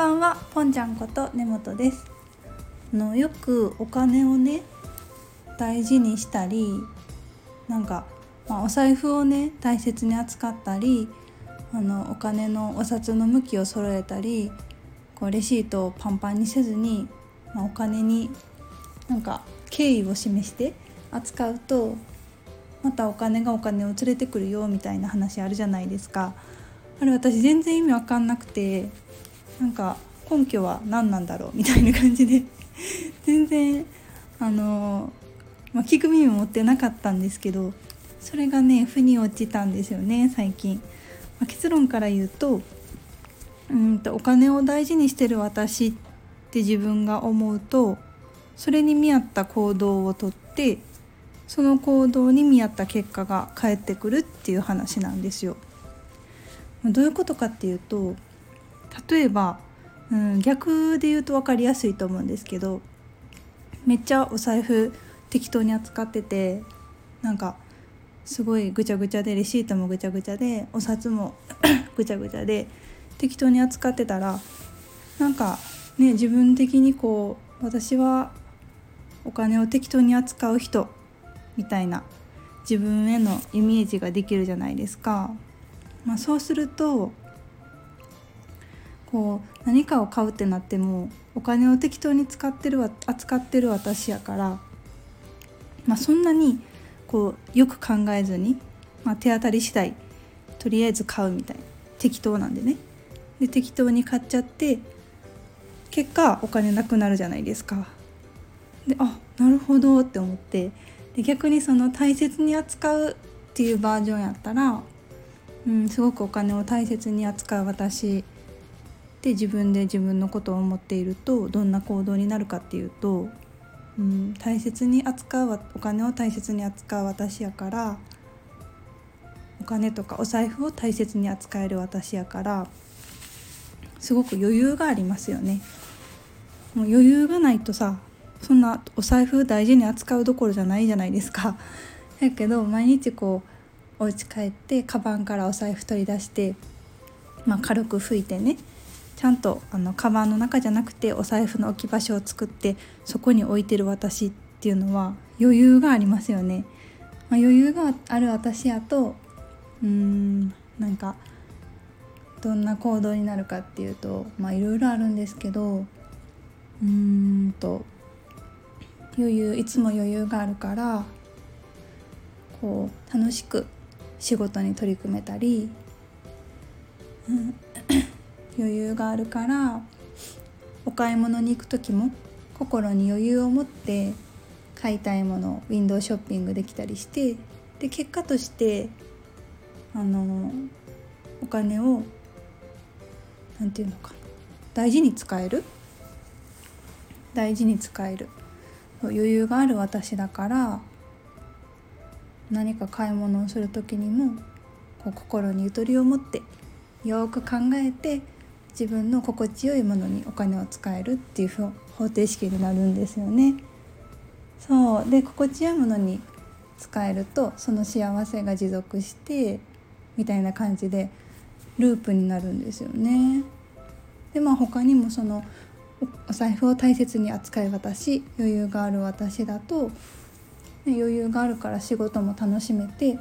ばんはぽんちゃんこと根本です。あのよくお金をね大事にしたりなんか、まあ、お財布をね大切に扱ったりあのお金のお札の向きを揃えたりこうレシートをパンパンにせずに、まあ、お金になんか敬意を示して扱うとまたお金がお金を連れてくるよみたいな話あるじゃないですか。あれ私全然意味わかんなくてなんか根拠は何なんだろうみたいな感じで 全然あの、まあ、聞く耳持ってなかったんですけどそれがね腑に落ちたんですよね最近、まあ、結論から言うとうんとお金を大事にしてる私って自分が思うとそれに見合った行動をとってその行動に見合った結果が返ってくるっていう話なんですよ。どういうことかっていうと例えば、うん、逆で言うと分かりやすいと思うんですけどめっちゃお財布適当に扱っててなんかすごいぐちゃぐちゃでレシートもぐちゃぐちゃでお札も ぐちゃぐちゃで適当に扱ってたらなんかね自分的にこう私はお金を適当に扱う人みたいな自分へのイメージができるじゃないですか。まあ、そうするとこう何かを買うってなってもお金を適当に使ってる扱ってる私やから、まあ、そんなにこうよく考えずに、まあ、手当たり次第とりあえず買うみたいな。適当なんでね。で適当に買っちゃって結果お金なくなるじゃないですか。であなるほどって思って。で逆にその大切に扱うっていうバージョンやったら、うん、すごくお金を大切に扱う私で自分で自分のことを思っているとどんな行動になるかっていうと、うん、大切に扱うお金を大切に扱う私やからお金とかお財布を大切に扱える私やからすごく余裕がありますよね。もう余裕がないとさそんなお財布大事に扱うどころじゃないじゃないですか。やけど毎日こうお家帰ってカバンからお財布取り出して、まあ、軽く拭いてねちゃんとあのカバンの中じゃなくてお財布の置き場所を作ってそこに置いてる私っていうのは余裕がありますよね。まあ、余裕がある私やとうーんなんかどんな行動になるかっていうとまいろいろあるんですけどうーんと余裕いつも余裕があるからこう楽しく仕事に取り組めたり、うん余裕があるからお買い物に行く時も心に余裕を持って買いたいものをウィンドウショッピングできたりしてで結果としてあのお金を何て言うのかな大事に使える？大事に使える。余裕がある私だから何か買い物をする時にもこう心にゆとりを持ってよく考えて自分の心地よいものにお金を使えるっていう方程式になるんですよね。そうで心地よいものに使えるとその幸せが持続してみたいな感じでループになるんですよね。でまあ他にもそのお財布を大切に扱い私余裕がある私だと、ね、余裕があるから仕事も楽しめて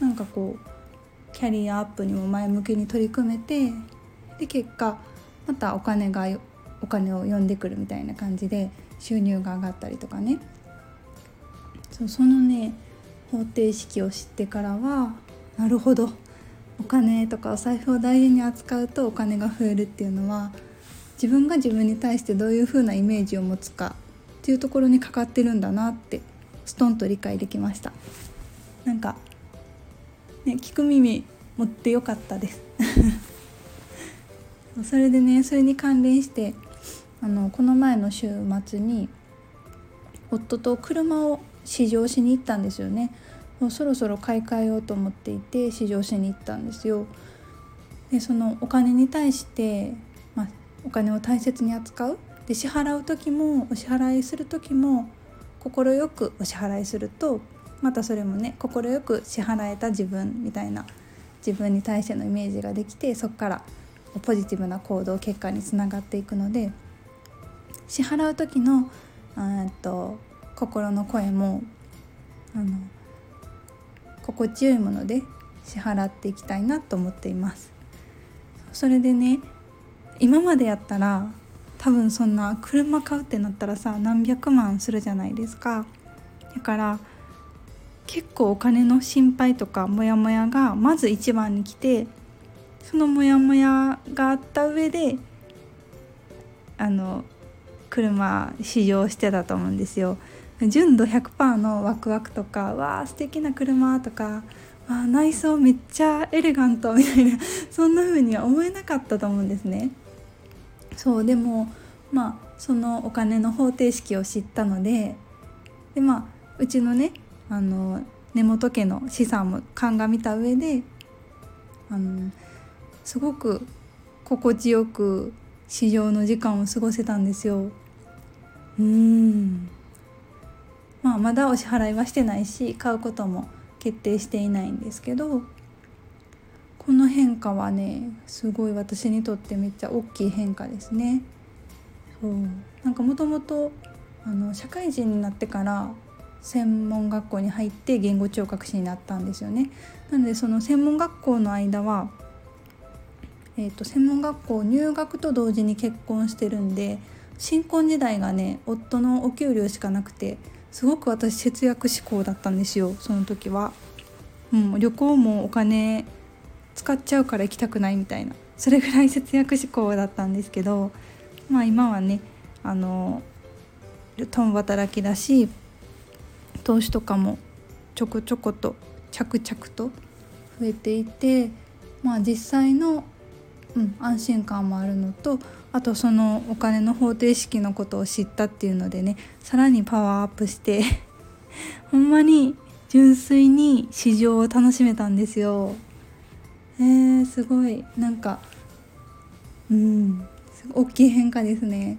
なんかこうキャリアアップにも前向きに取り組めてで結果またお金がお金を呼んでくるみたいな感じで収入が上がったりとかね。そうそのね方程式を知ってからはなるほど。お金とかお財布を大事に扱うとお金が増えるっていうのは自分が自分に対してどういう風なイメージを持つかっていうところにかかってるんだなってストンと理解できました。なんかね聞く耳持ってよかったです。それでねそれに関連してあのこの前の週末に夫と車を試乗しに行ったんですよね。もうそろそろ買い替えようと思っていて試乗しに行ったんですよ。でそのお金に対して、まあ、お金を大切に扱う。で支払う時もお支払いする時も快くお支払いするとまたそれもね快く支払えた自分みたいな自分に対してのイメージができてそこからポジティブな行動結果につながっていくので支払う時のと心の声もあの心地よいもので支払っていきたいなと思っています。それでね今までやったら多分そんな車買うってなったらさ何百万するじゃないですか。だから結構お金の心配とかモヤモヤがまず一番に来てそのモヤモヤがあった上であの車試乗してたと思うんですよ。純度100%のワクワクとかわあ素敵な車とかあ内装めっちゃエレガントみたいな そんな風には思えなかったと思うんですね。そうでもまあそのお金の方程式を知ったのででまあうちのねあの根本家の資産も鑑みた上であのすごく心地よく市場の時間を過ごせたんですよ。うんまあまだお支払いはしてないし買うことも決定していないんですけどこの変化はねすごい私にとってめっちゃ大きい変化ですね。そうなんかもともと社会人になってから専門学校に入って言語聴覚士になったんですよね。なのでその専門学校の間は、えーと、専門学校入学と同時に結婚してるんで新婚時代がね夫のお給料しかなくてすごく私節約志向だったんですよその時は。うん、旅行もお金使っちゃうから行きたくないみたいなそれぐらい節約志向だったんですけどまあ今はねあの共働きだし投資とかもちょこちょこと着々と増えていてまあ実際の、うん、安心感もあるのとあとそのお金の方程式のことを知ったっていうのでねさらにパワーアップして ほんまに純粋に市場を楽しめたんですよ。えー、すごいなんかうん大きい変化ですね。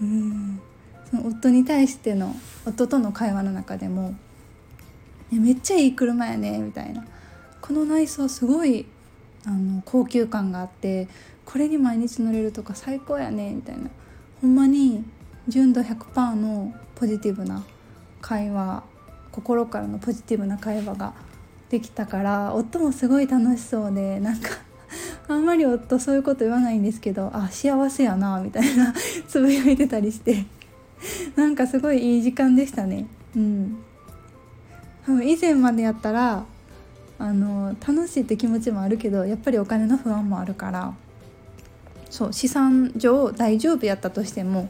うんその夫に対しての夫との会話の中でも「めっちゃいい車やね」みたいな「この内装すごいあの高級感があってこれに毎日乗れるとか最高やね」みたいな。ほんまに純度100%のポジティブな会話心からのポジティブな会話ができたから夫もすごい楽しそうでなんかあんまり夫そういうこと言わないんですけどあ幸せやなみたいなつぶやいてたりして。なんかすごいいい時間でしたね。うん。多分以前までやったらあの楽しいって気持ちもあるけどやっぱりお金の不安もあるからそう資産上大丈夫やったとしても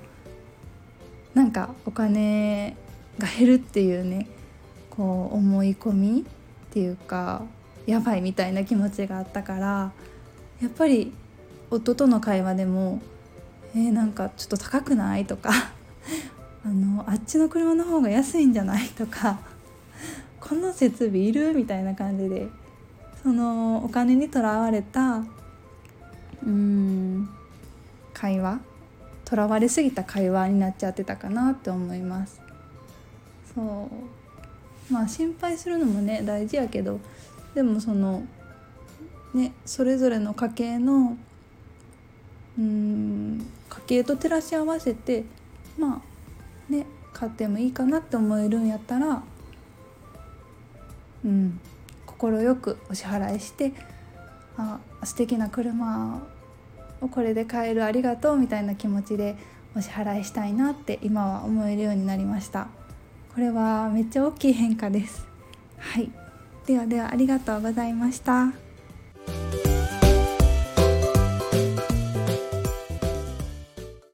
なんかお金が減るっていうねこう思い込みっていうかやばいみたいな気持ちがあったからやっぱり夫との会話でも「えー、なんかちょっと高くない?」とか あのあっちの車の方が安いんじゃない？とかこの設備いる？みたいな感じでそのお金にとらわれたうん会話？とらわれすぎた会話になっちゃってたかなって思います。そう。まあ心配するのもね大事やけどでもそのねそれぞれの家計のうん家計と照らし合わせてまあね買ってもいいかなって思えるんやったらうん。快くお支払いしてあ素敵な車をこれで買えるありがとうみたいな気持ちでお支払いしたいなって今は思えるようになりました。これはめっちゃ大きい変化です。はい。ではではありがとうございました。